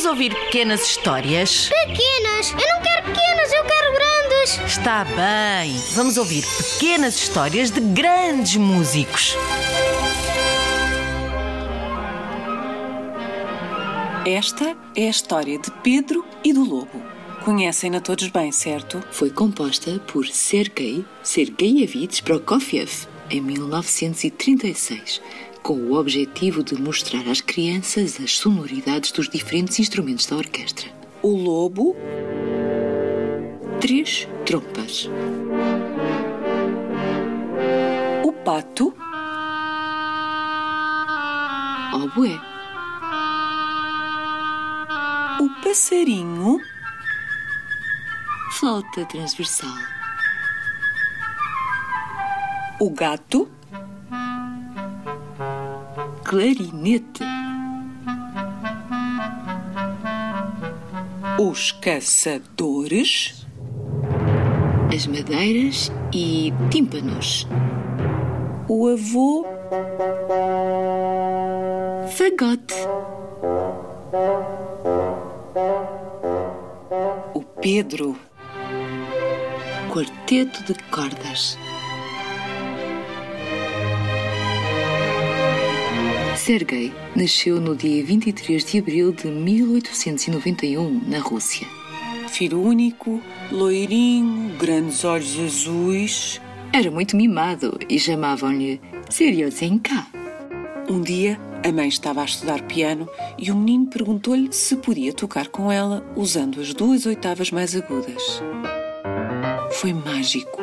Vamos ouvir pequenas histórias? Pequenas! Eu não quero pequenas, eu quero grandes! Está bem. Vamos ouvir pequenas histórias de grandes músicos. Esta é a história de Pedro e do Lobo. Conhecem-na todos bem, certo? Foi composta por Sergei Sergeyevich Prokofiev em 1936, com o objetivo de mostrar às crianças as sonoridades dos diferentes instrumentos da orquestra. O Lobo, Três trompas, o Pato, oboé, o Passarinho, flauta transversal, o Gato, clarinete, os Caçadores, as madeiras e tímpanos, o Avô, fagote, o Pedro, quarteto de cordas. Sergei nasceu no dia 23 de abril de 1891, na Rússia. filho único, loirinho, grandes olhos azuis. Era muito mimado e chamavam-lhe Seriozenka. Um dia, a mãe estava a estudar piano e o menino perguntou-lhe se podia tocar com ela usando as duas oitavas mais agudas. Foi mágico.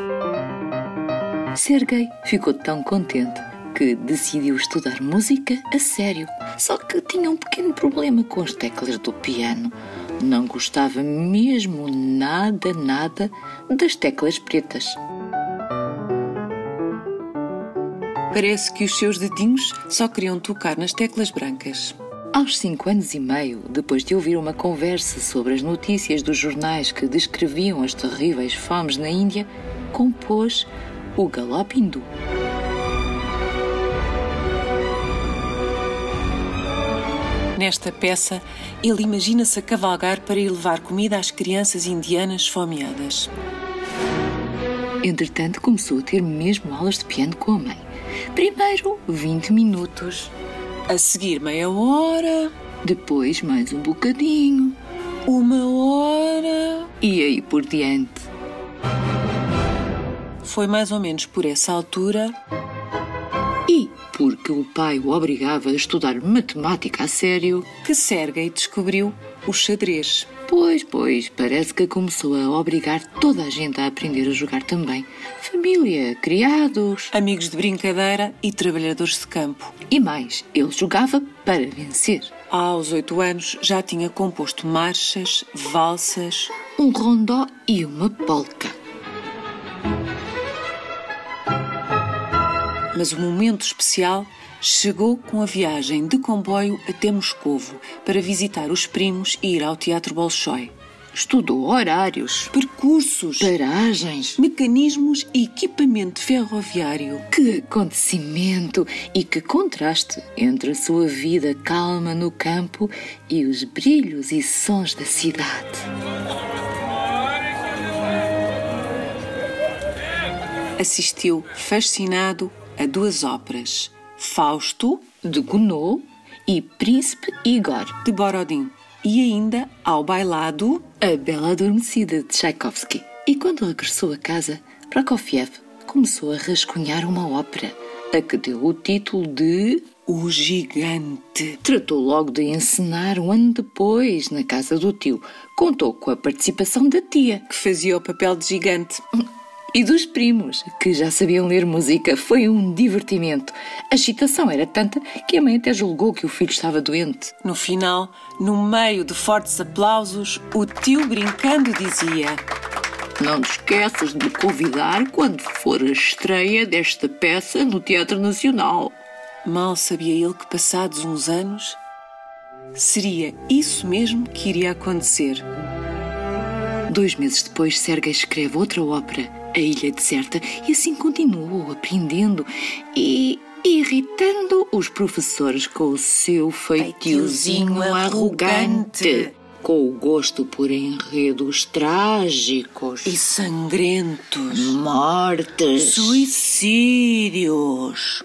Sergei ficou tão contente que decidiu estudar música a sério. Só que tinha um pequeno problema com as teclas do piano. Não gostava mesmo nada, nada das teclas pretas. Parece que os seus dedinhos só queriam tocar nas teclas brancas. Aos cinco anos e meio, depois de ouvir uma conversa sobre as notícias dos jornais que descreviam as terríveis fomes na Índia, compôs o Galope Nesta peça, ele imagina-se a cavalgar para ir levar comida às crianças indianas esfomeadas. Entretanto, começou a ter mesmo aulas de piano com a mãe. Primeiro, 20 minutos. A seguir, meia hora, Depois, mais um bocadinho. uma hora. E aí por diante. Foi mais ou menos por essa altura porque o pai o obrigava a estudar matemática a sério, que Sergei descobriu o xadrez. pois, pois, parece que começou a obrigar toda a gente a aprender a jogar também. Família, criados. Amigos de brincadeira e trabalhadores de campo. E mais, ele jogava para vencer. Aos oito anos já tinha composto marchas, valsas. Um rondó e uma polca. Mas o momento especial chegou com a viagem de comboio até Moscovo para visitar os primos e ir ao Teatro Bolshoi. Estudou horários, Percursos, paragens. mecanismos e equipamento ferroviário. Que acontecimento e que contraste entre a sua vida calma no campo e os brilhos e sons da cidade. Assistiu fascinado a duas óperas: Fausto, De Gounod e Príncipe Igor. de Borodin, e ainda ao bailado A Bela Adormecida de Tchaikovsky. E quando regressou a casa, Prokofiev começou a rascunhar uma ópera, a que deu o título de O Gigante. Tratou logo de encenar um ano depois, na casa do tio. Contou com a participação da tia que fazia o papel de gigante. E dos primos, que já sabiam ler música. Foi um divertimento. A excitação era tanta que a mãe até julgou que o filho estava doente. No final, no meio de fortes aplausos, o tio brincando dizia: Não te esqueças de me convidar quando for a estreia desta peça no Teatro Nacional. Mal sabia ele que, passados uns anos, seria isso mesmo que iria acontecer. Dois meses depois, Sergei escreve outra ópera, A Ilha Deserta, e assim continuou aprendendo. E irritando os professores com o seu feitiozinho arrogante, com o gosto por enredos trágicos E sangrentos. mortes. Suicídios.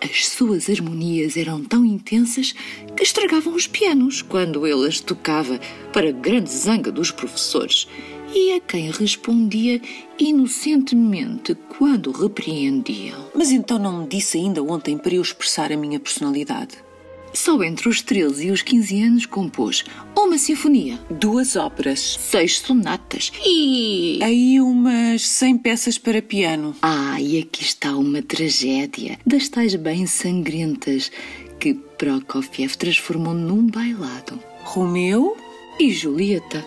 As suas harmonias eram tão intensas que estragavam os pianos quando ele as tocava, para grande zanga dos professores, e a quem respondia inocentemente quando repreendiam. Mas então não me disse ainda ontem para eu expressar a minha personalidade. Só entre os 13 e os 15 anos compôs uma sinfonia, Duas óperas. seis sonatas e. Aí umas 100 peças para piano. Ah, e aqui está uma tragédia das tais bem sangrentas que Prokofiev transformou num bailado. Romeu? E Julieta